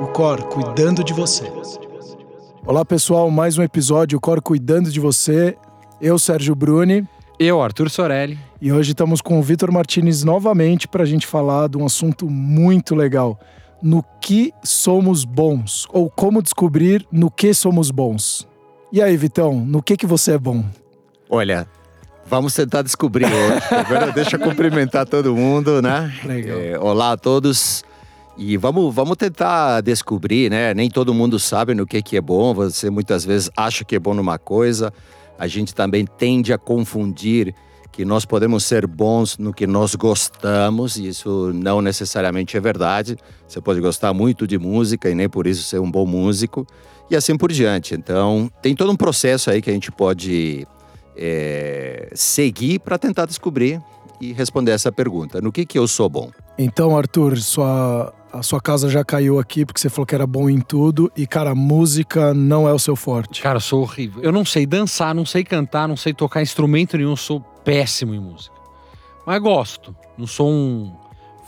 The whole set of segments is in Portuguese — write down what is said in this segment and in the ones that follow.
o Cor cuidando de você. Olá pessoal, mais um episódio, o Cor cuidando de você. Eu, Sérgio Bruni. Eu, Arthur Sorelli. E hoje estamos com o Vitor Martinez novamente para a gente falar de um assunto muito legal. No que somos bons? Ou como descobrir no que somos bons? E aí, Vitão, no que, que você é bom? Olha, vamos tentar descobrir hoje. Primeiro, deixa eu cumprimentar todo mundo, né? Legal. É, olá a todos. E vamos, vamos tentar descobrir, né? Nem todo mundo sabe no que, que é bom. Você muitas vezes acha que é bom numa coisa. A gente também tende a confundir que nós podemos ser bons no que nós gostamos, e isso não necessariamente é verdade. Você pode gostar muito de música e nem por isso ser um bom músico, e assim por diante. Então, tem todo um processo aí que a gente pode é, seguir para tentar descobrir e responder essa pergunta: no que, que eu sou bom? Então, Arthur, sua, a sua casa já caiu aqui porque você falou que era bom em tudo e, cara, música não é o seu forte. Cara, eu sou horrível. Eu não sei dançar, não sei cantar, não sei tocar instrumento nenhum, sou péssimo em música. Mas gosto. Não sou um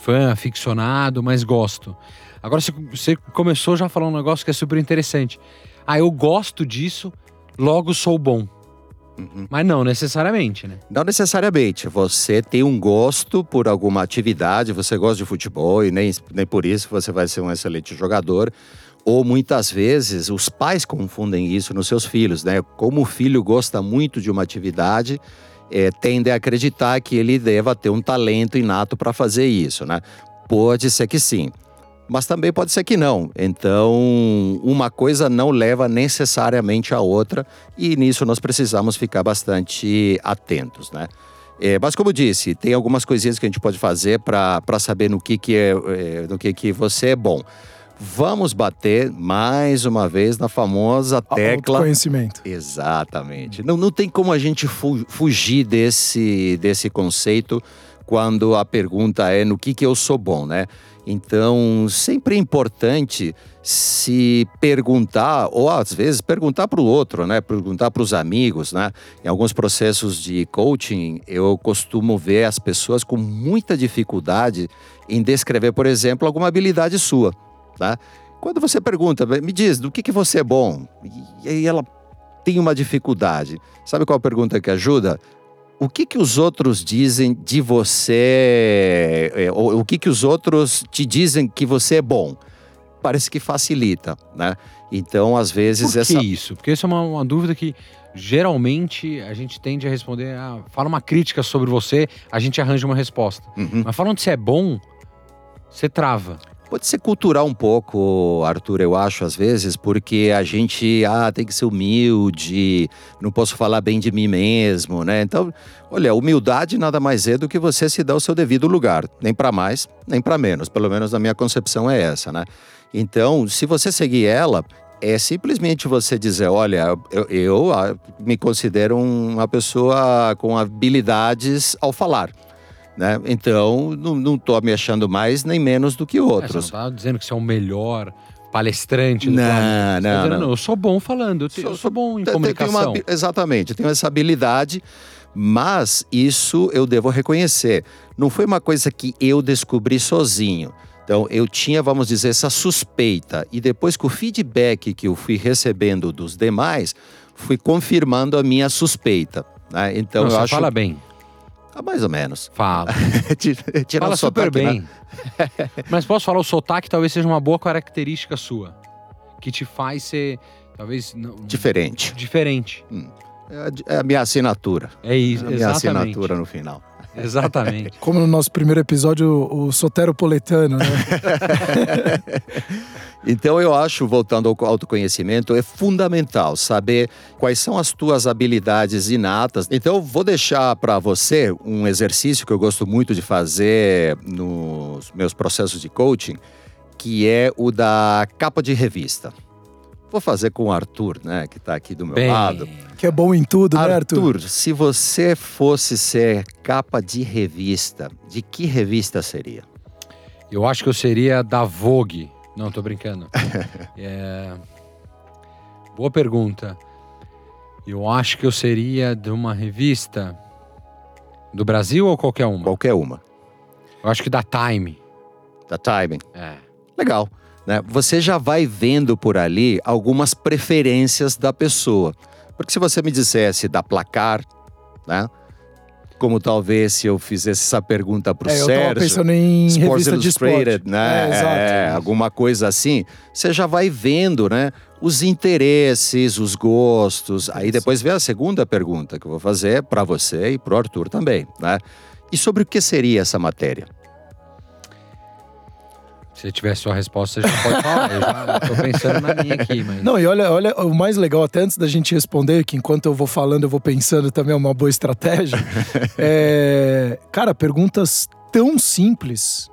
fã aficionado, mas gosto. Agora você começou já a falar um negócio que é super interessante. Ah, eu gosto disso, logo sou bom. Uhum. Mas não necessariamente, né? Não necessariamente. Você tem um gosto por alguma atividade, você gosta de futebol e nem, nem por isso você vai ser um excelente jogador. Ou muitas vezes os pais confundem isso nos seus filhos, né? Como o filho gosta muito de uma atividade, é, tende a acreditar que ele deva ter um talento inato para fazer isso, né? Pode ser que sim, mas também pode ser que não. Então, uma coisa não leva necessariamente a outra e nisso nós precisamos ficar bastante atentos, né? É, mas como disse, tem algumas coisinhas que a gente pode fazer para saber no que que é, é, no que que você é bom. Vamos bater mais uma vez na famosa tecla. Conhecimento. Exatamente. Não, não tem como a gente fu fugir desse, desse conceito quando a pergunta é no que, que eu sou bom, né? Então, sempre é importante se perguntar, ou às vezes perguntar para o outro, né? Perguntar para os amigos, né? Em alguns processos de coaching, eu costumo ver as pessoas com muita dificuldade em descrever, por exemplo, alguma habilidade sua. Tá? Quando você pergunta, me diz, do que, que você é bom? E aí ela tem uma dificuldade. Sabe qual a pergunta que ajuda? O que, que os outros dizem de você? É, o que, que os outros te dizem que você é bom? Parece que facilita, né? Então, às vezes. Por que essa... isso? Porque isso é uma, uma dúvida que geralmente a gente tende a responder. Ah, fala uma crítica sobre você, a gente arranja uma resposta. Uhum. Mas falando de se é bom, você trava. Pode ser cultural um pouco, Arthur, eu acho, às vezes, porque a gente ah, tem que ser humilde, não posso falar bem de mim mesmo, né? Então, olha, humildade nada mais é do que você se dar o seu devido lugar, nem para mais, nem para menos. Pelo menos na minha concepção é essa, né? Então, se você seguir ela, é simplesmente você dizer: olha, eu, eu ah, me considero uma pessoa com habilidades ao falar. Né? Então, não estou me achando mais nem menos do que outros. É, você não está dizendo que você é o melhor palestrante do não, planeta. Não, tá não, Eu sou bom falando, eu, te, sou, eu sou bom em tem, comunicação. Uma, exatamente, tenho essa habilidade, mas isso eu devo reconhecer. Não foi uma coisa que eu descobri sozinho. Então, eu tinha, vamos dizer, essa suspeita. E depois com o feedback que eu fui recebendo dos demais, fui confirmando a minha suspeita. Né? Então, Não, eu acho... fala bem. Ah, mais ou menos. Fala. Tira Fala super bem. Né? Mas posso falar, o sotaque talvez seja uma boa característica sua. Que te faz ser, talvez... Não, diferente. Diferente. Hum. É a minha assinatura. É isso, é a minha exatamente. assinatura no final. Exatamente. Como no nosso primeiro episódio, o soteropolitano, né? então eu acho, voltando ao autoconhecimento, é fundamental saber quais são as tuas habilidades inatas. Então eu vou deixar para você um exercício que eu gosto muito de fazer nos meus processos de coaching, que é o da capa de revista. Vou fazer com o Arthur, né, que está aqui do meu Bem... lado. Que é bom em tudo, Arthur, né, Arthur? Arthur, se você fosse ser capa de revista, de que revista seria? Eu acho que eu seria da Vogue. Não, tô brincando. é... Boa pergunta. Eu acho que eu seria de uma revista do Brasil ou qualquer uma? Qualquer uma. Eu acho que da Time. Da Time. É. Legal. Né, você já vai vendo por ali algumas preferências da pessoa. Porque se você me dissesse da placar, né? Como talvez se eu fizesse essa pergunta para o É, eu Sérgio. tava pensando em Sports revista de esporte. Illustrated, né? É. É, alguma coisa assim. Você já vai vendo, né? Os interesses, os gostos. Aí depois vem a segunda pergunta que eu vou fazer para você e para o Arthur também, né? E sobre o que seria essa matéria? Se tiver sua resposta, você já pode falar. Eu já tô pensando na minha aqui, mas. Não, e olha, olha, o mais legal, até antes da gente responder, que enquanto eu vou falando, eu vou pensando também é uma boa estratégia. é, cara, perguntas tão simples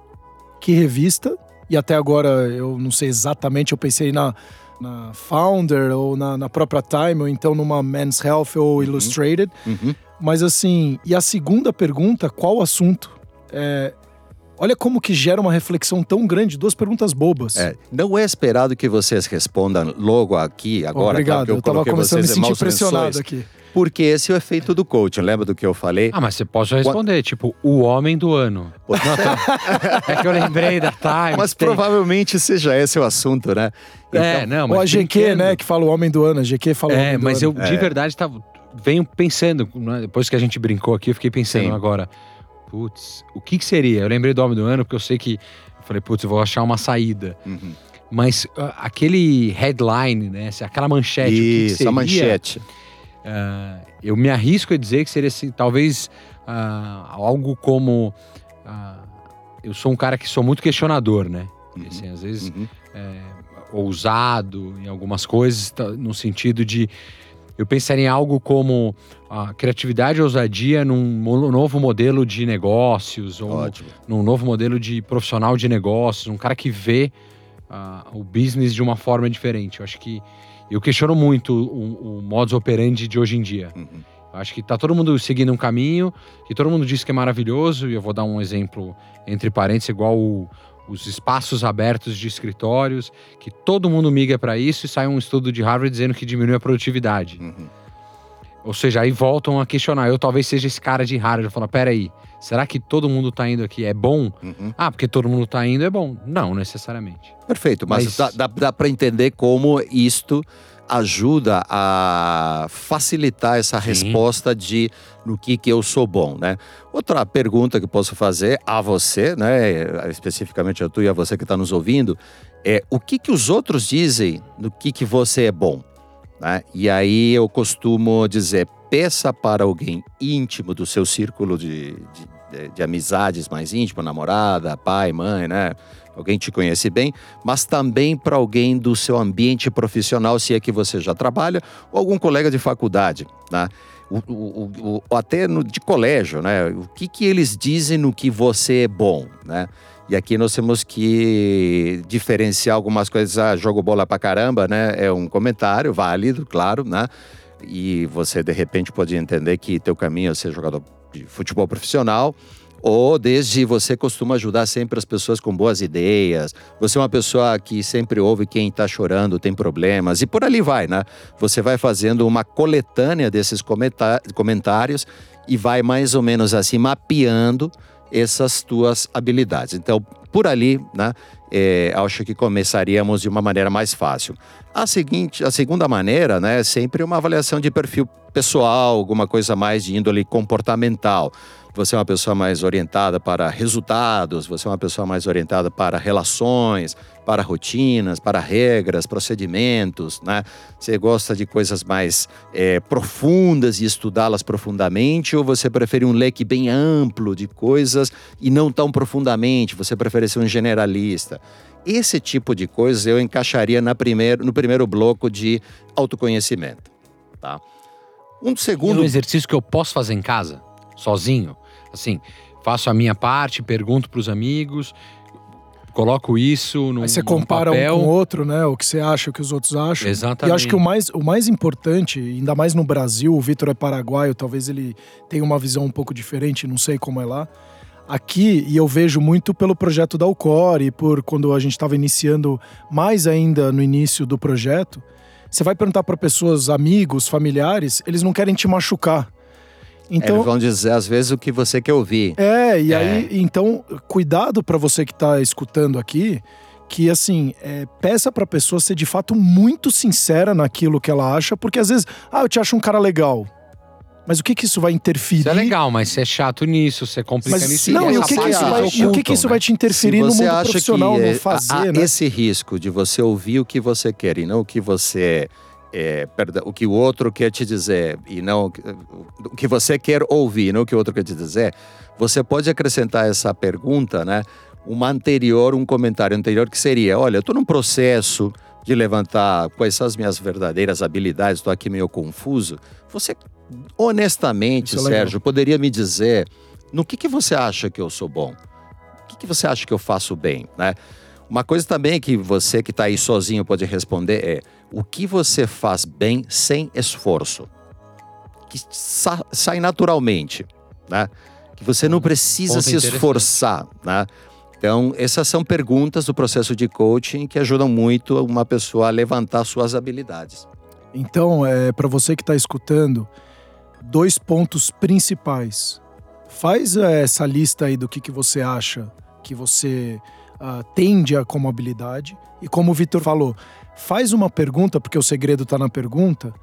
que revista, e até agora eu não sei exatamente, eu pensei na, na Founder ou na, na própria Time, ou então numa Men's Health ou Illustrated. Uhum. Mas assim, e a segunda pergunta, qual o assunto? É, olha como que gera uma reflexão tão grande, duas perguntas bobas. É, não é esperado que vocês respondam logo aqui, agora. Obrigado, claro que eu, eu tava começando a me sentir pressionado lençóis, aqui. Porque esse é o efeito do coaching. Lembra do que eu falei? Ah, mas você pode já responder, tipo, o homem do ano. É que eu lembrei da Time. Mas tem- provavelmente seja esse o assunto, né? É, não, mas Ou a GQ, brincando. né, que fala o homem do ano, a GQ fala o É, homem do mas ano. eu de verdade tava, venho pensando, né, depois que a gente brincou aqui, eu fiquei pensando Sim. agora, putz, o que que seria? Eu lembrei do Homem do Ano porque eu sei que, eu falei, putz, eu vou achar uma saída. Uhum. Mas ah, aquele headline, né, aquela manchete, o que que Isso, seria? a manchete. Ah, eu me arrisco a dizer que seria assim, talvez ah, algo como eu sou um cara que sou muito questionador, né? Uhum. Assim, às vezes Uhum. é, ousado em algumas coisas, tá, no sentido de eu pensaria em algo como a criatividade e ousadia num novo modelo de negócios, ou Ótimo. num novo modelo de profissional de negócios, um cara que vê ah, o business de uma forma diferente. Eu acho que eu questiono muito o, o modus operandi de hoje em dia. Uhum. Eu acho que tá todo mundo seguindo um caminho que todo mundo diz que é maravilhoso, e eu vou dar um exemplo entre parênteses, igual o- os espaços abertos de escritórios, que todo mundo migra para isso e sai um estudo de Harvard dizendo que diminui a produtividade. Uhum. Ou seja, aí voltam a questionar. Eu talvez seja esse cara de Harvard. Falo, peraí, será que todo mundo tá indo aqui é bom? Uhum. Ah, porque todo mundo tá indo é bom. Não, necessariamente. Perfeito, mas, Mas- dá, dá, dá para entender como isto ajuda a facilitar essa Sim. resposta de no que, que eu sou bom, né? Outra pergunta que posso fazer a você, né, especificamente a tu e a você que está nos ouvindo, é o que, que os outros dizem no que, que você é bom, né? E aí eu costumo dizer, peça para alguém íntimo do seu círculo de, de, de- de amizades mais íntimo, namorada, pai, mãe, né? Alguém te conhece bem, mas também para alguém do seu ambiente profissional, se é que você já trabalha, ou algum colega de faculdade, né? O, o- o- até no, de colégio, né? O que, que eles dizem no que você é bom, né? E aqui nós temos que diferenciar algumas coisas. Ah, jogo bola pra caramba, né? É um comentário válido, claro, né? E você, de repente, pode entender que teu caminho é ser jogador de futebol profissional. Ou desde você costuma ajudar sempre as pessoas com boas ideias. Você é uma pessoa que sempre ouve quem está chorando, tem problemas. E por ali vai, né? Você vai fazendo uma coletânea desses comentários e vai mais ou menos assim mapeando essas tuas habilidades. Então, por ali, né, é, acho que começaríamos de uma maneira mais fácil. A seguinte, a segunda maneira, né, é sempre uma avaliação de perfil pessoal, alguma coisa mais de índole comportamental. Você é uma pessoa mais orientada para resultados, você é uma pessoa mais orientada para relações, para rotinas, para regras, procedimentos, né? Você gosta de coisas mais é, profundas e estudá-las profundamente, ou você prefere um leque bem amplo de coisas e não tão profundamente? Você prefere ser um generalista? Esse tipo de coisas eu encaixaria na primeiro, no primeiro bloco de autoconhecimento, tá? Um segundo um exercício que eu posso fazer em casa, sozinho. Assim, faço a minha parte, pergunto pros amigos, coloco isso num, Aí você compara papel. um com o outro, né? O que você acha, o que os outros acham. Exatamente. E acho que o mais, o mais importante, ainda mais no Brasil, o Vitor é paraguaio, talvez ele tenha uma visão um pouco diferente, não sei como é lá. Aqui, e eu vejo muito pelo projeto da Alcor e por quando a gente estava iniciando, mais ainda no início do projeto, você vai perguntar para pessoas, amigos, familiares, eles não querem te machucar. Então, Eles vão dizer às vezes o que você quer ouvir. é, e É. aí, então, cuidado para você que tá escutando aqui, que assim, é, peça pra pessoa ser de fato muito sincera naquilo que ela acha, porque às vezes, ah, eu te acho um cara legal. Mas o que que isso vai interferir? Isso é legal, mas você é chato nisso, você complica Mas nisso. não, e o que, que isso vai, e o que, que ocultam, isso né? vai te interferir no mundo acha profissional, que é, no fazer, há né? esse risco de você ouvir o que você quer e não o que você é, perdão, o que o outro quer te dizer e não o que você quer ouvir, não o que o outro quer te dizer, você pode acrescentar essa pergunta, né? Uma anterior, um comentário anterior que seria: olha, eu estou num processo de levantar quais são as minhas verdadeiras habilidades, estou aqui meio confuso. Você, honestamente, é. Sérgio, poderia me dizer no que, que você acha que eu sou bom? O que, que você acha que eu faço bem, né? Uma coisa também que você que está aí sozinho pode responder é o que você faz bem sem esforço, que sa- sai naturalmente, né? Que você não precisa ponto se esforçar, né? Então, essas são perguntas do processo de coaching que ajudam muito uma pessoa a levantar suas habilidades. Então, é, para você que está escutando, dois pontos principais. Faz é, essa lista aí do que, que você acha que você ah, tende a como habilidade. E como o Vitor falou, faz uma pergunta, porque o segredo está na pergunta,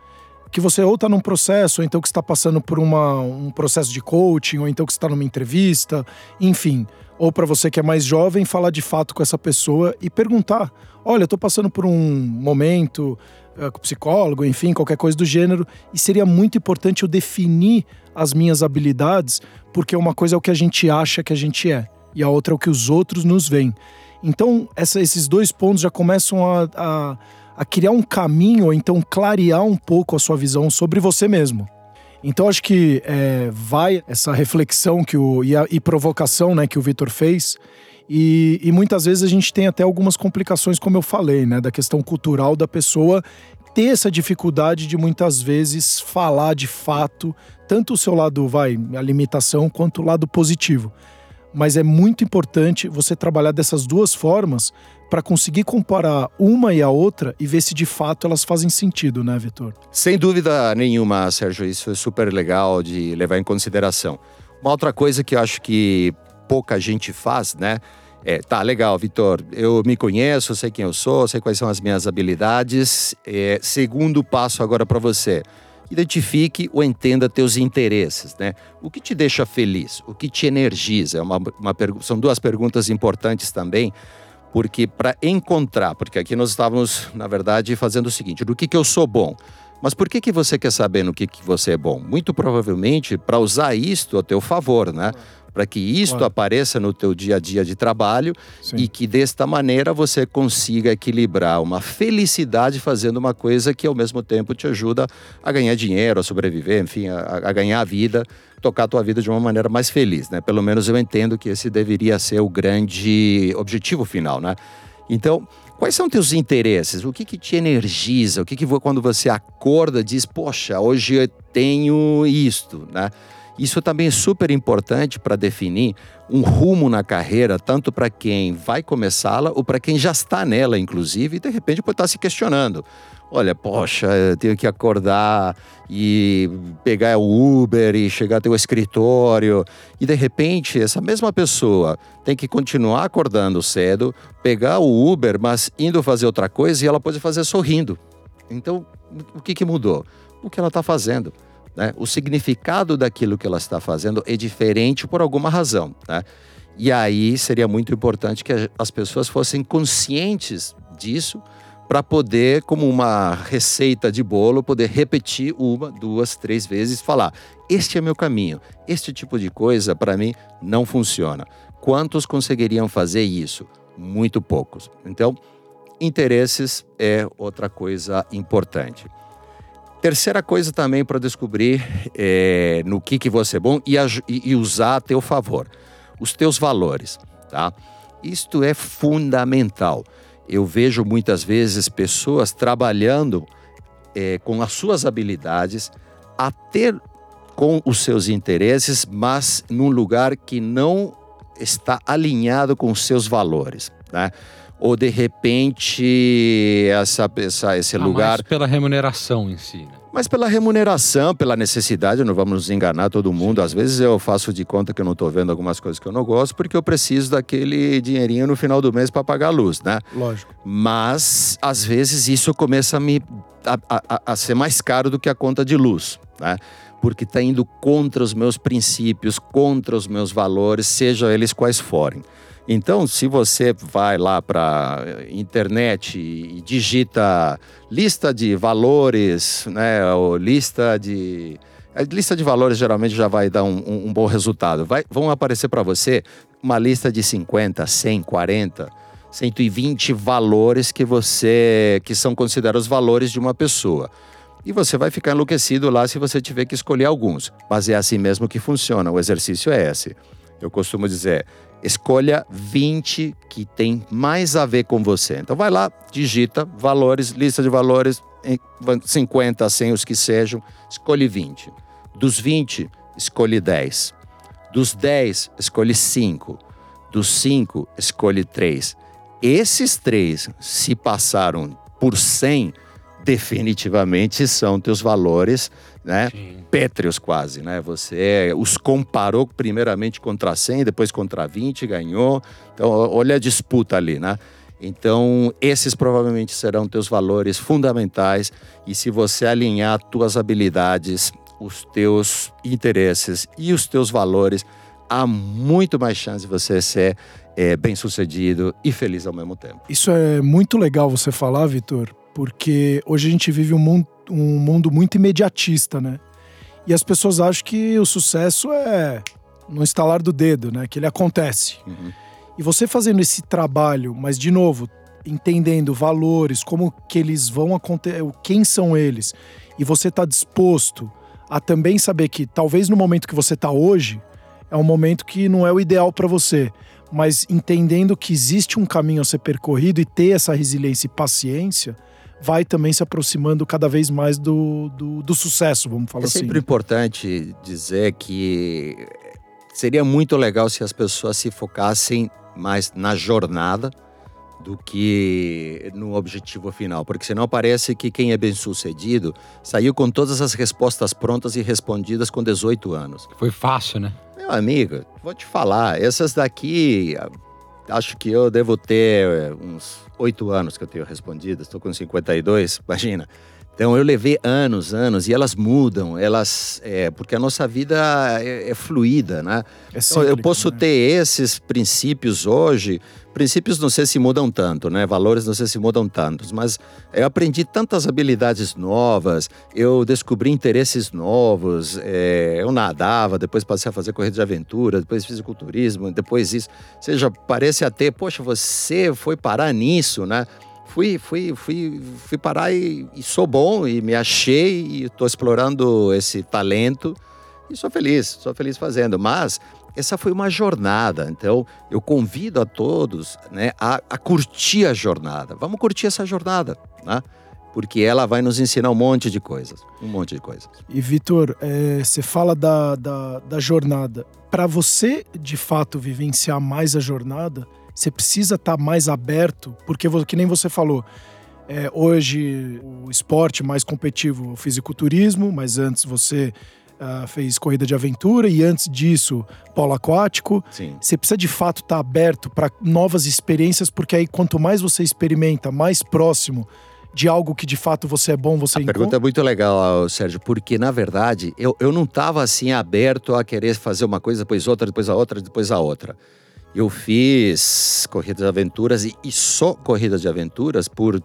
que você ou está num processo, ou então que está passando por uma, um processo de coaching, ou então que está numa entrevista, enfim. Ou para você que é mais jovem, falar de fato com essa pessoa e perguntar: olha, estou passando por um momento eh, com psicólogo, enfim, qualquer coisa do gênero, e seria muito importante eu definir as minhas habilidades, porque uma coisa é o que a gente acha que a gente é, e a outra é o que os outros nos veem. Então, essa- esses dois pontos já começam a, a, a criar um caminho, ou então clarear um pouco a sua visão sobre você mesmo. Então, acho que é, vai essa reflexão que o, e, a, e provocação né, que o Vitor fez. E, e muitas vezes a gente tem até algumas complicações, como eu falei, né, da questão cultural da pessoa ter essa dificuldade de muitas vezes falar de fato tanto o seu lado, vai, a limitação, quanto o lado positivo. Mas é muito importante você trabalhar dessas duas formas para conseguir comparar uma e a outra e ver se de fato elas fazem sentido, né, Vitor? Sem dúvida nenhuma, Sérgio, isso é super legal de levar em consideração. Uma outra coisa que eu acho que pouca gente faz, né? É, tá, legal, Vitor, eu me conheço, sei quem eu sou, sei quais são as minhas habilidades. É, segundo passo agora para você, identifique ou entenda teus interesses, né? O que te deixa feliz? O que te energiza? É uma, uma são duas perguntas importantes também, porque para encontrar, porque aqui nós estávamos, na verdade, fazendo o seguinte: do que, que eu sou bom? Mas por que, que você quer saber no que, que você é bom? Muito provavelmente para usar isto a teu favor, né? Para que isto Claro. apareça no teu dia a dia de trabalho Sim. e que desta maneira você consiga equilibrar uma felicidade fazendo uma coisa que ao mesmo tempo te ajuda a ganhar dinheiro, a sobreviver, enfim, a, a ganhar a vida, tocar a tua vida de uma maneira mais feliz, né? Pelo menos eu entendo que esse deveria ser o grande objetivo final, né? Então, quais são teus interesses? O que que te energiza? O que que quando você acorda diz, poxa, hoje eu tenho isto, né? Isso também é super importante para definir um rumo na carreira, tanto para quem vai começá-la ou para quem já está nela, inclusive, e de repente pode estar se questionando. Olha, poxa, eu tenho que acordar e pegar o Uber e chegar até o escritório. E de repente, essa mesma pessoa tem que continuar acordando cedo, pegar o Uber, mas indo fazer outra coisa e ela pode fazer sorrindo. Então, o que, que mudou? O que ela está fazendo. Né? O significado daquilo que ela está fazendo é diferente por alguma razão. Né? E aí seria muito importante que as pessoas fossem conscientes disso para poder, como uma receita de bolo, poder repetir uma, duas, três vezes, falar: este é meu caminho, este tipo de coisa para mim não funciona. Quantos conseguiriam fazer isso? Muito poucos. Então, interesses é outra coisa importante. Terceira coisa também para descobrir é, no que, que você é bom e, e- usar a teu favor. Os teus valores, tá? Isto é fundamental. Eu vejo muitas vezes pessoas trabalhando é, com as suas habilidades, até com os seus interesses, mas num lugar que não está alinhado com os seus valores, né? Ou de repente essa, essa, esse Ah, lugar mais pela remuneração em si, né? mas pela remuneração, pela necessidade, não vamos nos enganar todo mundo. Às vezes eu faço de conta que eu não estou vendo algumas coisas que eu não gosto, porque eu preciso daquele dinheirinho no final do mês para pagar a luz, né? Lógico. Mas às vezes isso começa a me a, a, a ser mais caro do que a conta de luz, né? Porque está indo contra os meus princípios, contra os meus valores, sejam eles quais forem. Então, se você vai lá para internet e digita lista de valores, né, ou lista de a lista de valores geralmente já vai dar um, um, um bom resultado. Vai, vão aparecer para você uma lista de 50, 100, 40, 120 valores que você que são considerados valores de uma pessoa. E você vai ficar enlouquecido lá se você tiver que escolher alguns. Mas é assim mesmo que funciona. O exercício é esse. Eu costumo dizer, escolha 20 que tem mais a ver com você. Então vai lá, digita valores, lista de valores, 50, 100 os que sejam, escolhe 20. Dos 20, escolhe 10. Dos 10, escolhe 5. Dos 5, escolhe 3. Esses três, se passaram por 100, definitivamente são teus valores, né? Sim. Pétreos quase, né? Você os comparou primeiramente contra 100, depois contra 20, ganhou. Então, olha a disputa ali, né? Então, esses provavelmente serão teus valores fundamentais e se você alinhar tuas habilidades, os teus interesses e os teus valores, há muito mais chance de você ser é, bem-sucedido e feliz ao mesmo tempo. Isso é muito legal você falar, Vitor, porque hoje a gente vive um mundo, um mundo muito imediatista, né? E as pessoas acham que o sucesso é no instalar do dedo, né? Que ele acontece. Uhum. E você fazendo esse trabalho, mas de novo, entendendo valores, como que eles vão acontecer, quem são eles, e você está disposto a também saber que talvez no momento que você está hoje é um momento que não é o ideal para você, mas entendendo que existe um caminho a ser percorrido e ter essa resiliência e paciência, vai também se aproximando cada vez mais do, do, do sucesso, vamos falar é assim. É sempre importante dizer que seria muito legal se as pessoas se focassem mais na jornada do que no objetivo final, porque senão parece que quem é bem sucedido saiu com todas as respostas prontas e respondidas com 18 anos. Foi fácil, né? Meu amigo, vou te falar, essas daqui acho que eu devo ter eh, uns oito anos que eu tenho respondido, estou com 52, imagina. Então eu levei anos, anos, e elas mudam, elas. É, porque a nossa vida é, é fluida, né? É cíclico, então, eu posso né? ter esses princípios hoje. Princípios não sei se mudam tanto, né? Valores não sei se mudam tantos, mas eu aprendi tantas habilidades novas, eu descobri interesses novos, é, eu nadava, depois passei a fazer corrida de aventura, depois fisiculturismo, depois isso. Ou seja, parece até, poxa, você foi parar nisso, né? fui, fui, fui, fui parar e, e sou bom e me achei e estou explorando esse talento e sou feliz, sou feliz fazendo. Mas essa foi uma jornada, então eu convido a todos né, a, a curtir a jornada. Vamos curtir essa jornada, né? porque ela vai nos ensinar um monte de coisas, um monte de coisas. E Vitor, é, você fala da, da, da jornada. Para você, de fato, vivenciar mais a jornada, você precisa estar tá mais aberto, porque, que nem você falou, é, hoje o esporte mais competitivo, o fisiculturismo, mas antes você uh, fez corrida de aventura e antes disso polo aquático. Sim. Você precisa de fato estar tá aberto para novas experiências, porque aí quanto mais você experimenta, mais próximo de algo que de fato você é bom, você A encontra? pergunta é muito legal, Sérgio, porque na verdade eu, eu não estava assim aberto a querer fazer uma coisa, depois outra, depois a outra, depois a outra. Eu fiz corridas de aventuras e, e só corridas de aventuras por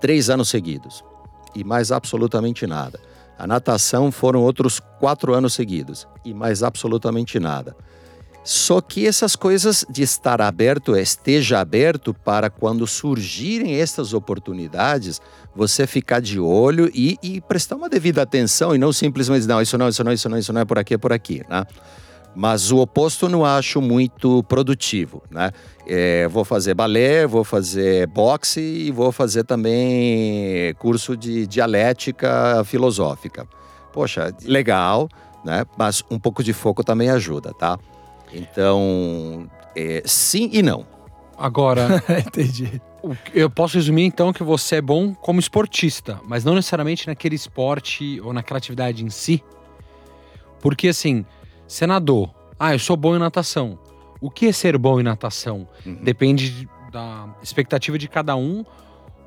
três anos seguidos. E mais absolutamente nada. A natação foram outros quatro anos seguidos. E mais absolutamente nada. Só que essas coisas de estar aberto, esteja aberto para quando surgirem essas oportunidades, você ficar de olho e, e prestar uma devida atenção e não simplesmente, não, isso não, isso não, isso não, isso não é por aqui, é por aqui, né? Mas o oposto não acho muito produtivo, né? É, vou fazer balé, vou fazer boxe e vou fazer também curso de dialética filosófica. Poxa, legal, né? Mas um pouco de foco também ajuda, tá? Então, é, sim e não. Agora, Entendi. Eu posso resumir então que você é bom como esportista, mas não necessariamente naquele esporte ou naquela atividade em si. Porque assim, senador, ah, eu sou bom em natação. O que é ser bom em natação? Uhum. Depende de- da expectativa de cada um.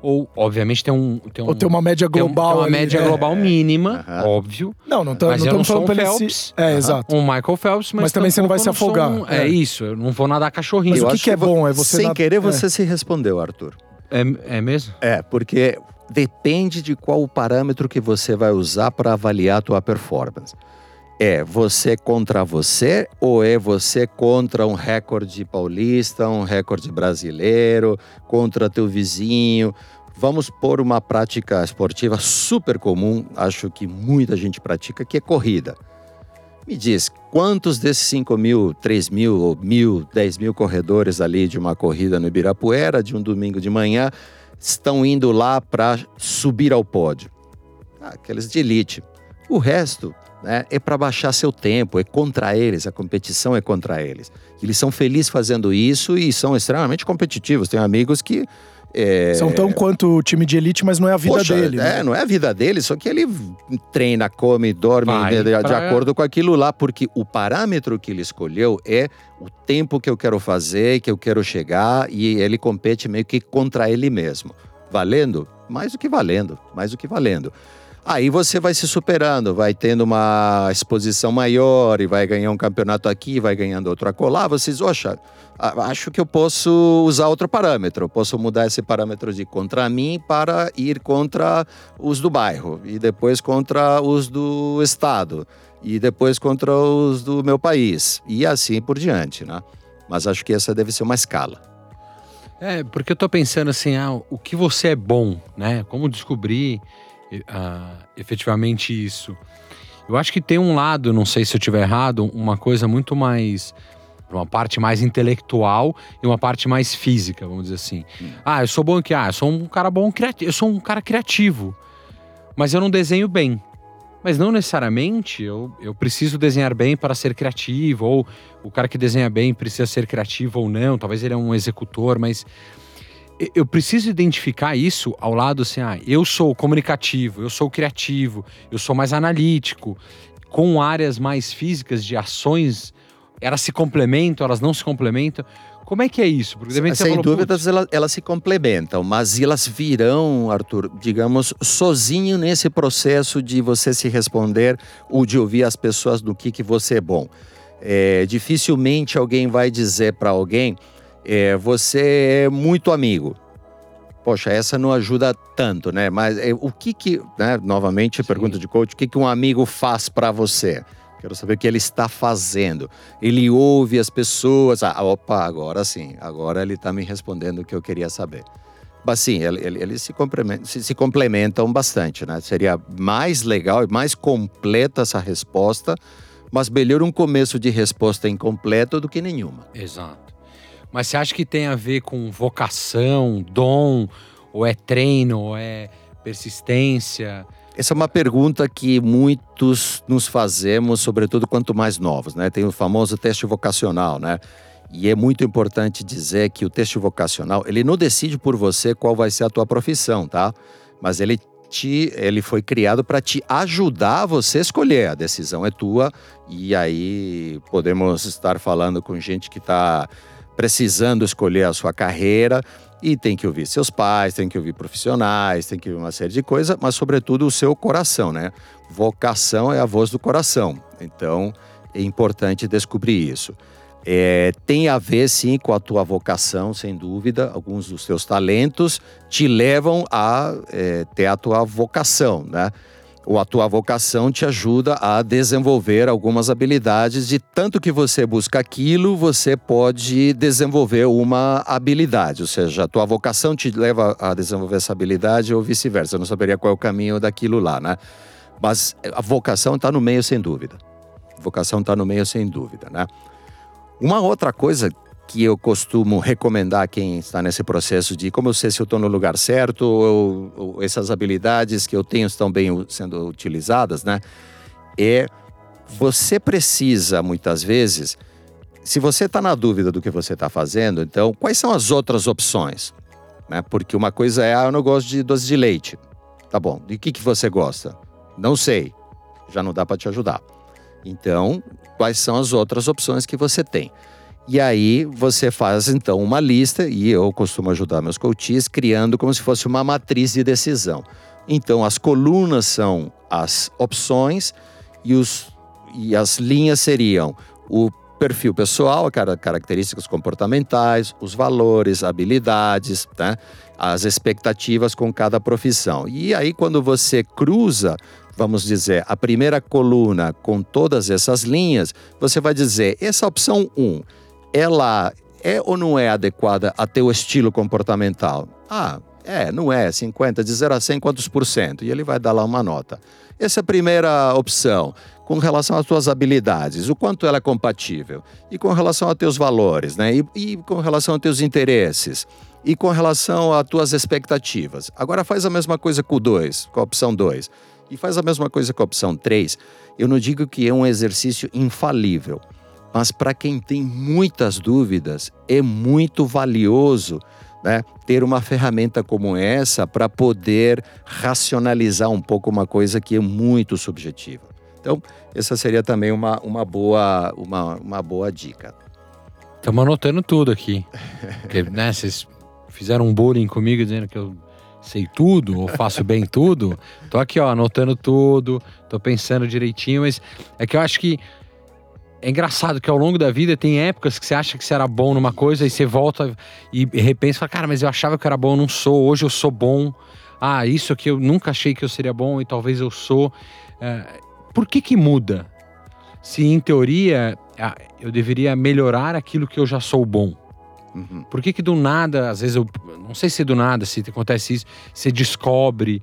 Ou, obviamente, tem um. Tem um Ou tem uma média tem um- global tem uma ali, média né? global mínima, Aham. óbvio. Não, não, Mas não eu não estamos sou falando um. Phelps. É, exato. Um Michael Phelps, mas, Mas também você não vai se afogar. um- é. É. isso, eu não vou nadar cachorrinho. Mas o que que é bom? É você Sem querer, é. você se respondeu, Arthur. É, é mesmo? É, porque depende de qual o parâmetro que você vai usar para avaliar a tua performance. É você contra você ou é você contra um recorde paulista, um recorde brasileiro, contra teu vizinho? Vamos pôr uma prática esportiva super comum, acho que muita gente pratica, que é corrida. Me diz, quantos desses 5 mil, 3 mil, ou mil, 10 mil corredores ali de uma corrida no Ibirapuera, de um domingo de manhã, estão indo lá para subir ao pódio? Ah, aqueles de elite. O resto né, é para baixar seu tempo, é contra eles, a competição é contra eles. Eles são felizes fazendo isso e são extremamente competitivos. Tenho amigos que. é, São tão quanto o time de elite, mas não é a vida Poxa, dele. É, né? não é a vida dele, só que ele treina, come, dorme Vai de, de pra- acordo com aquilo lá, porque o parâmetro que ele escolheu é o tempo que eu quero fazer, que eu quero chegar, e ele compete meio que contra ele mesmo. Valendo? Mais do que valendo, mais do que valendo. Aí você vai se superando, vai tendo uma exposição maior e vai ganhar um campeonato aqui, vai ganhando outro acolá. Vocês, oxa, acho que eu posso usar outro parâmetro. Posso mudar esse parâmetro de contra mim para ir contra os do bairro e depois contra os do estado e depois contra os do meu país e assim por diante, né? Mas acho que essa deve ser uma escala. É, porque eu tô pensando assim, ah, o que você é bom, né? Como descobrir ah, efetivamente isso. Eu acho que tem um lado, não sei se eu estiver errado, uma coisa muito mais. Uma parte mais intelectual e uma parte mais física, vamos dizer assim. Ah, eu sou bom que? Ah, eu sou um cara bom criativo. Eu sou um cara criativo. Mas eu não desenho bem. Mas não necessariamente eu, eu preciso desenhar bem para ser criativo, ou o cara que desenha bem precisa ser criativo ou não, talvez ele é um executor, mas eu preciso identificar isso ao lado assim, ah, eu sou comunicativo, eu sou criativo, eu sou mais analítico, com áreas mais físicas de ações, elas se complementam, elas não se complementam. Como é que é isso? Porque Sem falou, dúvidas, elas, elas se complementam, mas elas virão, Arthur, digamos, sozinho nesse processo de você se responder ou de ouvir as pessoas do que, que você é bom. É, dificilmente alguém vai dizer para alguém, é, você é muito amigo. Poxa, essa não ajuda tanto, né? Mas é, o que que, né, novamente, pergunta de coach, o que que um amigo faz para você? Quero saber o que ele está fazendo. Ele ouve as pessoas. Ah, opa, agora sim. Agora ele está me respondendo o que eu queria saber. Mas sim, ele- ele- eles se complementam, se, se complementam bastante, né? Seria mais legal e mais completa essa resposta, mas melhor um começo de resposta incompleto do que nenhuma. Exato. Mas você acha que tem a ver com vocação, dom, ou é treino, ou é persistência? Essa é uma pergunta que muitos nos fazemos, sobretudo quanto mais novos, né? Tem o famoso teste vocacional, né? E é muito importante dizer que o teste vocacional, ele não decide por você qual vai ser a tua profissão, tá? Mas ele te, ele foi criado para te ajudar a você escolher. A decisão é tua e aí podemos estar falando com gente que está precisando escolher a sua carreira e tem que ouvir seus pais, tem que ouvir profissionais, tem que ouvir uma série de coisas, mas sobretudo o seu coração, né? Vocação é a voz do coração. Então é importante descobrir isso. É, tem a ver sim com a tua vocação, sem dúvida. Alguns dos teus talentos te levam a é, ter a tua vocação, né? Ou a tua vocação te ajuda a desenvolver algumas habilidades de tanto que você busca aquilo, você pode desenvolver uma habilidade. Ou seja, a tua vocação te leva a desenvolver essa habilidade ou vice-versa. Eu não saberia qual é o caminho daquilo lá, né? Mas a vocação está no meio, sem dúvida. A vocação está no meio, sem dúvida, né? Uma outra coisa que eu costumo recomendar a quem está nesse processo de como eu sei se eu estou no lugar certo ou, ou essas habilidades que eu tenho estão bem sendo utilizadas, né? É você precisa muitas vezes, se você está na dúvida do que você está fazendo, então quais são as outras opções? né? Porque uma coisa é, ah, eu não gosto de doce de leite. Tá bom, de que, que você gosta? Não sei, já não dá para te ajudar. Então, quais são as outras opções que você tem? E aí você faz então uma lista, e eu costumo ajudar meus coaches criando como se fosse uma matriz de decisão. Então as colunas são as opções e, os, e as linhas seriam o perfil pessoal, características comportamentais, os valores, habilidades, né? as expectativas com cada profissão. E aí, quando você cruza, vamos dizer, a primeira coluna com todas essas linhas, você vai dizer: essa opção 1, ela é ou não é adequada a teu estilo comportamental? Ah, é, não é, 50, de 0 a 100, quantos por cento? E ele vai dar lá uma nota. Essa é a primeira opção com relação às tuas habilidades, o quanto ela é compatível, e com relação a teus valores, né? E, e, com relação a teus interesses, e com relação a tuas expectativas. Agora faz a mesma coisa com o 2, com a opção 2, e faz a mesma coisa com a opção 3. Eu não digo que é um exercício infalível, mas para quem tem muitas dúvidas, é muito valioso né, ter uma ferramenta como essa para poder racionalizar um pouco uma coisa que é muito subjetiva. Então, essa seria também uma, uma, boa, uma, uma boa dica. Estamos anotando tudo aqui. Porque, né, vocês fizeram um bullying comigo dizendo que eu sei tudo ou faço bem tudo. Tô aqui, ó, anotando tudo, tô pensando direitinho, mas é que eu acho que é engraçado que ao longo da vida tem épocas que você acha que você era bom numa coisa e você volta e repensa e fala, cara, mas eu achava que eu era bom, eu não sou, hoje eu sou bom. Ah, isso aqui eu nunca achei que eu seria bom e talvez eu sou. É, por que que muda? Se em teoria eu deveria melhorar aquilo que eu já sou bom. Uhum. Por que que do nada, às vezes eu não sei se do nada se acontece isso, você descobre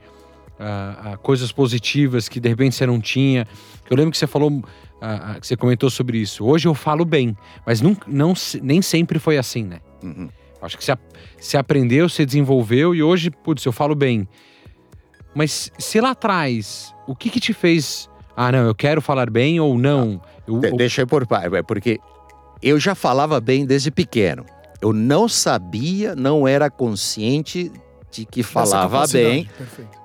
uh, uh, coisas positivas que de repente você não tinha. Eu lembro que você falou, uh, que você comentou sobre isso. Hoje eu falo bem, mas não, não nem sempre foi assim, né? Uhum. Acho que você, você aprendeu, você desenvolveu e hoje, putz, eu falo bem. Mas se lá atrás, o que que te fez ah, não, eu quero falar bem ou não? Eu, De, deixa eu por pai, porque eu já falava bem desde pequeno. Eu não sabia, não era consciente de que falava bem. Perfeito.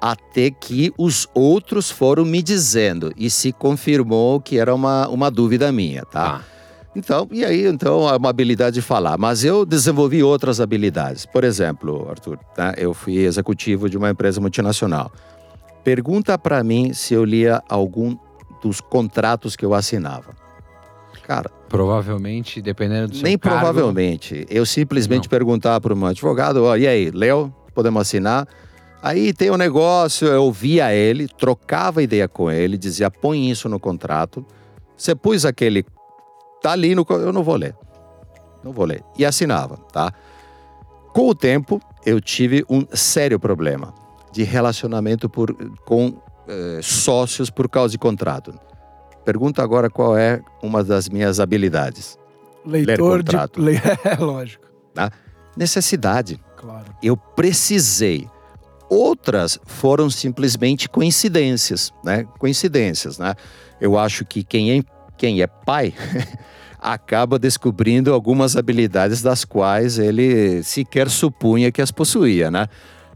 Até que os outros foram me dizendo e se confirmou que era uma, uma dúvida minha, tá? Ah. Então, e aí, então, é uma habilidade de falar. Mas eu desenvolvi outras habilidades. Por exemplo, Arthur, tá? eu fui executivo de uma empresa multinacional. Pergunta para mim se eu lia algum dos contratos que eu assinava. Cara. Provavelmente, dependendo do seu Nem cargo, provavelmente. Eu simplesmente não. perguntava para um advogado: ó, e aí, leu? Podemos assinar? Aí tem um negócio, eu ouvia ele, trocava ideia com ele, dizia: põe isso no contrato. Você pôs aquele. Tá ali no. Eu não vou ler. Não vou ler. E assinava, tá? Com o tempo, eu tive um sério problema de relacionamento por, com eh, sócios por causa de contrato. Pergunta agora qual é uma das minhas habilidades. Leitor de... É, lógico. Tá? Necessidade. Claro. Eu precisei. Outras foram simplesmente coincidências, né? Coincidências, né? Eu acho que quem é, quem é pai acaba descobrindo algumas habilidades das quais ele sequer supunha que as possuía, né?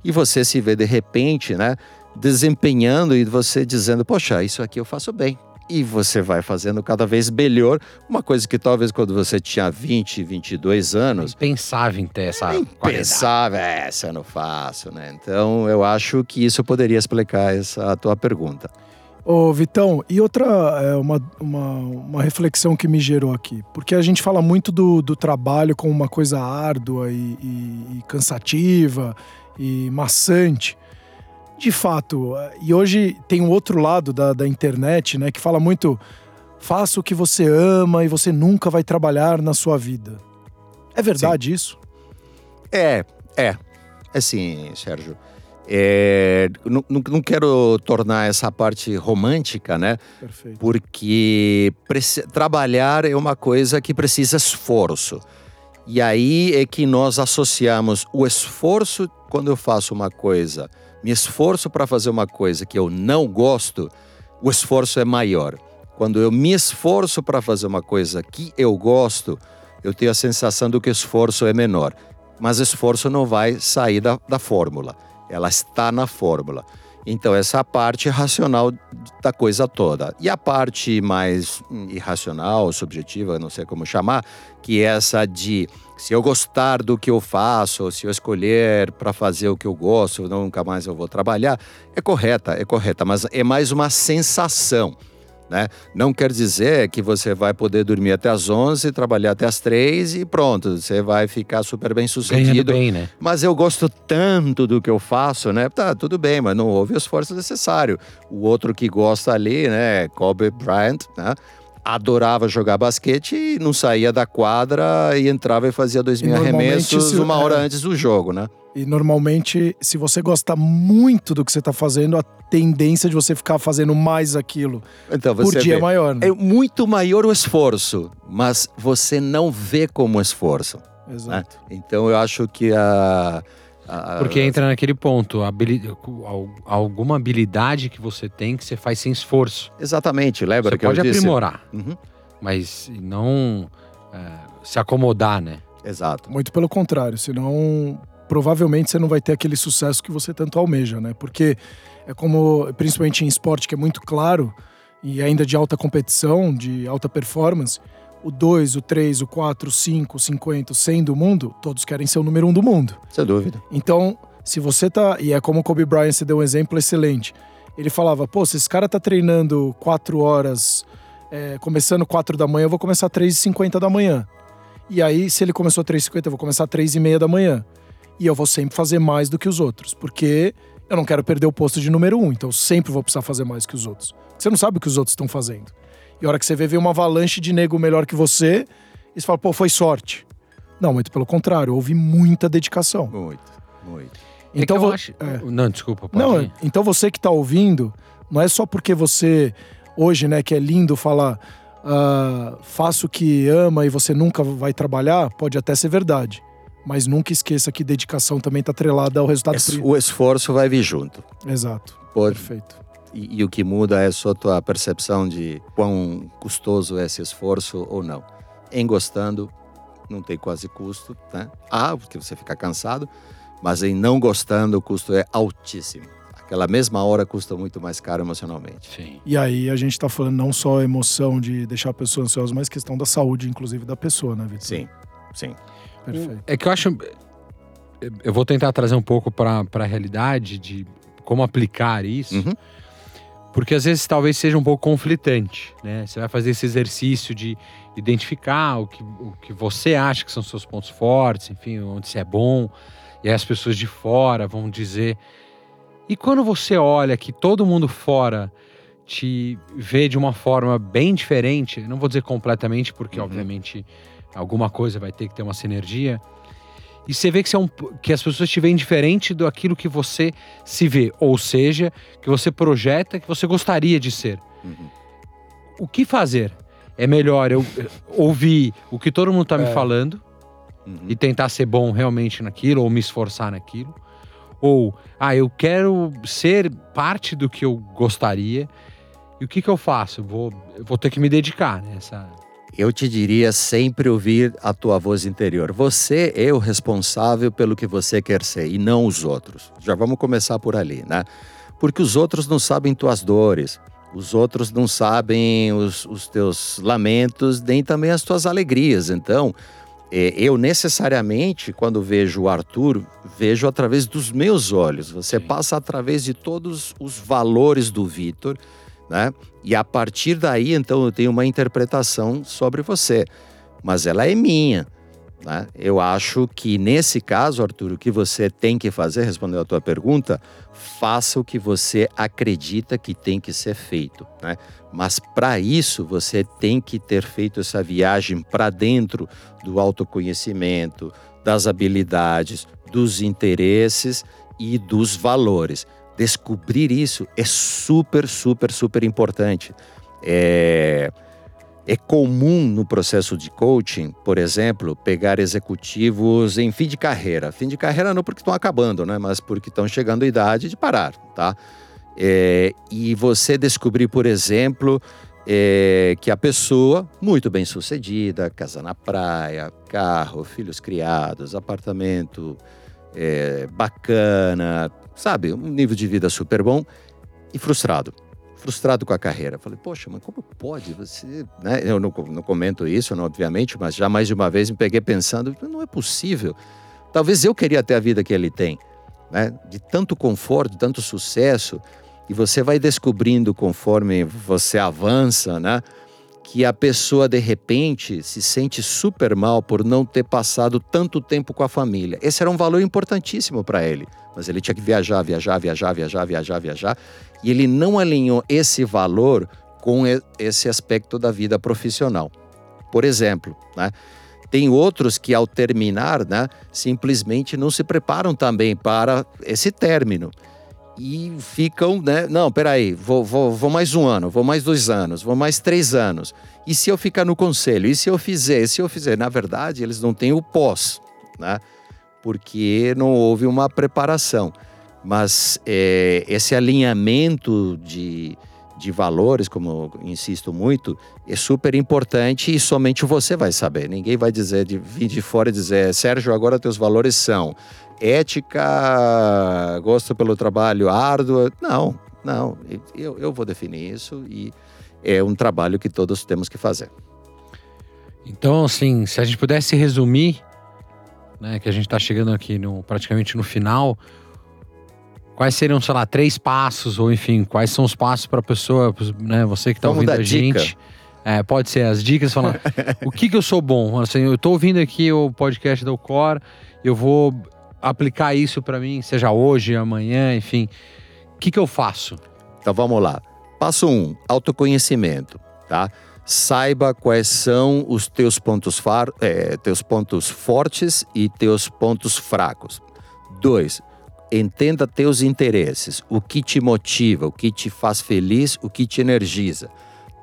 e você se vê de repente, né, desempenhando e você dizendo, poxa, isso aqui eu faço bem. E você vai fazendo cada vez melhor, uma coisa que talvez quando você tinha 20, 22 anos. Pensável em ter essa. Pensável, é, essa eu não faço, né? Então eu acho que isso poderia explicar essa a tua pergunta. Ô, Vitão, e outra, é, uma, uma, uma, reflexão que me gerou aqui. Porque a gente fala muito do, do trabalho como uma coisa árdua e, e, e cansativa e maçante. De fato, e hoje tem um outro lado da, da internet, né, que fala muito: faça o que você ama e você nunca vai trabalhar na sua vida. É verdade Sim. isso? É, é. É sim, Sérgio. É, não, não, quero tornar essa parte romântica, né? Perfeito. Porque trabalhar é uma coisa que precisa esforço. E aí é que nós associamos o esforço quando eu faço uma coisa, me esforço para fazer uma coisa que eu não gosto, o esforço é maior. Quando eu me esforço para fazer uma coisa que eu gosto, eu tenho a sensação do que o esforço é menor. mas esforço não vai sair da, da fórmula. Ela está na fórmula. Então, essa é parte racional da coisa toda. E a parte mais irracional, subjetiva, não sei como chamar, que é essa de se eu gostar do que eu faço, se eu escolher para fazer o que eu gosto, nunca mais eu vou trabalhar, é correta, é correta, mas é mais uma sensação. Né? Não quer dizer que você vai poder dormir até as 11, trabalhar até as 3 e pronto, você vai ficar super bem sucedido. Bem, né? Mas eu gosto tanto do que eu faço, né? Tá, tudo bem, mas não houve o esforço necessário. O outro que gosta ali, né, Kobe Bryant, né? adorava jogar basquete e não saía da quadra e entrava e fazia dois mil arremessos se, uma hora é, antes do jogo, né? E normalmente, se você gosta muito do que você está fazendo, a tendência de você ficar fazendo mais aquilo então, por dia é vê, é maior. Né? É muito maior o esforço, mas você não vê como esforço. Né? Exato. Né? Então eu acho que a porque entra naquele ponto, habilidade, alguma habilidade que você tem que você faz sem esforço. Exatamente, lembra você que pode eu disse? aprimorar, uhum. mas não é, se acomodar, né? Exato. Muito pelo contrário, senão provavelmente você não vai ter aquele sucesso que você tanto almeja, né? Porque é como, principalmente em esporte que é muito claro e ainda de alta competição, de alta performance, o 2, o 3, o 4, o 5, o 50, o 100 do mundo, todos querem ser o número 1 um do mundo. Sem dúvida. Então, se você tá. E é como o Kobe Bryant se deu um exemplo excelente. Ele falava: pô, se esse cara tá treinando 4 horas, é, começando 4 da manhã, eu vou começar 3h50 da manhã. E aí, se ele começou 3h50, eu vou começar 3h30 da manhã. E eu vou sempre fazer mais do que os outros, porque eu não quero perder o posto de número 1. Um, então, eu sempre vou precisar fazer mais que os outros. Você não sabe o que os outros estão fazendo. E a hora que você vê, vem uma avalanche de nego melhor que você, e você fala, pô, foi sorte. Não, muito pelo contrário, houve muita dedicação. Muito, muito. É então, é acho... é. Não, desculpa, pode Não, ir. então você que está ouvindo, não é só porque você, hoje, né, que é lindo falar, uh, faça o que ama e você nunca vai trabalhar, pode até ser verdade. Mas nunca esqueça que dedicação também está atrelada ao resultado. Es, o esforço vai vir junto. Exato. Pode, Perfeito. E, e, o que muda é só tua percepção de quão custoso é esse esforço ou não. Em gostando, não tem quase custo, né? Ah, porque você fica cansado, mas em não gostando, o custo é altíssimo. Aquela mesma hora custa muito mais caro emocionalmente. Sim. E aí a gente está falando não só a emoção de deixar a pessoa ansiosa, mas questão da saúde, inclusive, da pessoa, né, Vitor? Sim, sim. Perfeito. É que eu acho. Eu vou tentar trazer um pouco para a realidade de como aplicar isso. Uhum. Porque às vezes talvez seja um pouco conflitante, né? Você vai fazer esse exercício de identificar o que, o que você acha que são seus pontos fortes, enfim, onde você é bom, e aí as pessoas de fora vão dizer. E quando você olha que todo mundo fora te vê de uma forma bem diferente, não vou dizer completamente, porque uhum. obviamente alguma coisa vai ter que ter uma sinergia, e você vê que, é um, que as pessoas te veem diferente do aquilo que você se vê, ou seja, que você projeta, que você gostaria de ser. Uhum. O que fazer? É melhor eu eh, ouvir o que todo mundo está me é. falando uhum. e tentar ser bom realmente naquilo, ou me esforçar naquilo. Ou, ah, eu quero ser parte do que eu gostaria. E o que, que eu faço? Vou, eu vou ter que me dedicar nessa. Né? Eu te diria sempre ouvir a tua voz interior. Você é o responsável pelo que você quer ser e não os outros. Já vamos começar por ali, né? Porque os outros não sabem tuas dores, os outros não sabem os, os teus lamentos, nem também as tuas alegrias. Então, é, eu necessariamente, quando vejo o Arthur, vejo através dos meus olhos. Você passa através de todos os valores do Vitor né? E a partir daí, então, eu tenho uma interpretação sobre você, mas ela é minha. Né? Eu acho que nesse caso, Arthur, o que você tem que fazer, respondendo a tua pergunta, faça o que você acredita que tem que ser feito. Né? Mas para isso, você tem que ter feito essa viagem para dentro do autoconhecimento, das habilidades, dos interesses e dos valores descobrir isso é super, super, super importante. É, é comum no processo de coaching, por exemplo, pegar executivos em fim de carreira. Fim de carreira não porque estão acabando, né? mas porque estão chegando à idade de parar, tá? É, e você descobrir, por exemplo, é que a pessoa, muito bem sucedida, casa na praia, carro, filhos criados, apartamento é, bacana, sabe, um nível de vida super bom e frustrado. Frustrado com a carreira. Falei, poxa, mas como pode você. Né? Eu não, não comento isso, não, obviamente, mas já mais de uma vez me peguei pensando: não é possível. Talvez eu queria ter a vida que ele tem, né? de tanto conforto, de tanto sucesso. E você vai descobrindo conforme você avança, né? Que a pessoa de repente se sente super mal por não ter passado tanto tempo com a família. Esse era um valor importantíssimo para ele, mas ele tinha que viajar, viajar, viajar, viajar, viajar, viajar, e ele não alinhou esse valor com esse aspecto da vida profissional. Por exemplo, né? Tem outros que, ao terminar, né, simplesmente não se preparam também para esse término e ficam, né? Não, peraí, vou, vou, vou mais um ano, vou mais dois anos, vou mais três anos. E se eu ficar no conselho? E se eu fizer? E se eu fizer? Na verdade, eles não têm o pós, né? Porque não houve uma preparação. Mas é, esse alinhamento de, de valores, como insisto muito, é super importante e somente você vai saber. Ninguém vai dizer, de, vir de fora e dizer, Sérgio, agora teus valores são ética, gosto pelo trabalho árduo. Não, não. Eu, eu vou definir isso e é um trabalho que todos temos que fazer. Então, assim, se a gente pudesse resumir, né, que a gente está chegando aqui no, praticamente no final, quais seriam, sei lá, três passos, ou enfim, quais são os passos para a pessoa, né, você que está ouvindo a dica. gente. É, pode ser as dicas falando o que que eu sou bom. Assim, eu estou ouvindo aqui o podcast da Ucor, eu vou aplicar isso para mim, seja hoje, amanhã, enfim, o que, que eu faço? Então vamos lá. Passo um, autoconhecimento, tá? Saiba quais são os teus pontos, far, é, teus pontos fortes e teus pontos fracos. Dois, entenda teus interesses, o que te motiva, o que te faz feliz, o que te energiza.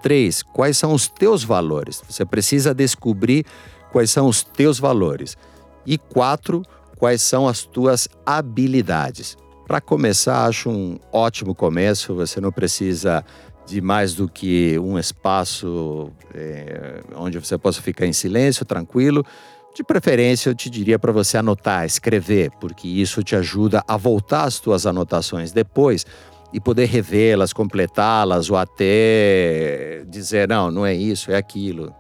Três, quais são os teus valores? Você precisa descobrir quais são os teus valores. E quatro, quais são as tuas habilidades. Para começar, acho um ótimo começo. Você não precisa de mais do que um espaço é, onde você possa ficar em silêncio, tranquilo. De preferência, eu te diria para você anotar, escrever, porque isso te ajuda a voltar às tuas anotações depois e poder revê-las, completá-las ou até dizer, não, não é isso, é aquilo.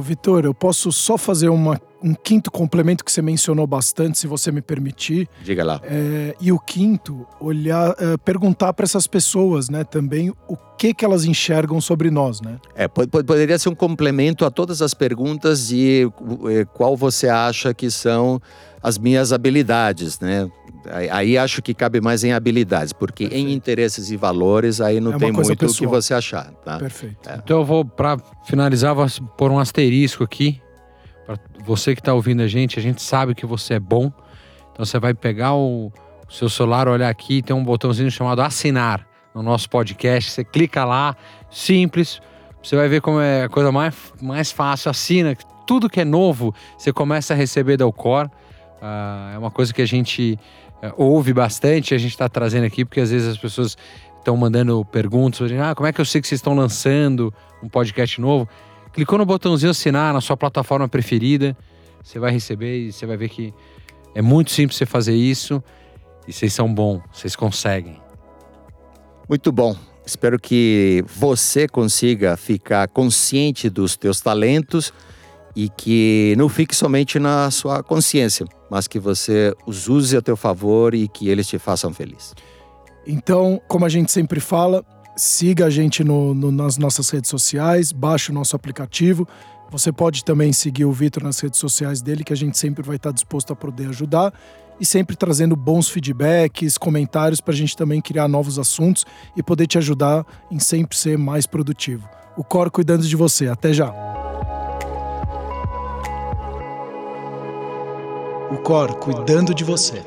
Vitor, eu posso só fazer uma um quinto complemento que você mencionou bastante, se você me permitir. Diga lá. É, e o quinto, olhar, é, perguntar para essas pessoas, né, também o que que elas enxergam sobre nós, né? É, poderia ser um complemento a todas as perguntas de é, qual você acha que são as minhas habilidades, né? Aí acho que cabe mais em habilidades, porque Perfeito. em interesses e valores aí não é tem muito pessoal. o que você achar, tá? Perfeito. É. Então eu vou, para finalizar, vou pôr um asterisco aqui para você que está ouvindo a gente, a gente sabe que você é bom. Então você vai pegar o, o seu celular, olhar aqui, tem um botãozinho chamado assinar no nosso podcast. Você clica lá, simples. Você vai ver como é a coisa mais, mais fácil. Assina. Tudo que é novo, você começa a receber da Ucor. Uh, é uma coisa que a gente uh, ouve bastante, a gente está trazendo aqui, porque às vezes as pessoas estão mandando perguntas. Ah, como é que eu sei que vocês estão lançando um podcast novo? Clicou no botãozinho assinar na sua plataforma preferida, você vai receber e você vai ver que é muito simples você fazer isso e vocês são bons, vocês conseguem. Muito bom. Espero que você consiga ficar consciente dos teus talentos e que não fique somente na sua consciência, mas que você os use a teu favor e que eles te façam feliz. Então, como a gente sempre fala, Siga a gente no, no, nas nossas redes sociais, baixe o nosso aplicativo. Você pode também seguir o Vitor nas redes sociais dele, que a gente sempre vai estar disposto a poder ajudar e sempre trazendo bons feedbacks, comentários para a gente também criar novos assuntos e poder te ajudar em sempre ser mais produtivo. O Cor cuidando de você. Até já. O Cor cuidando de você.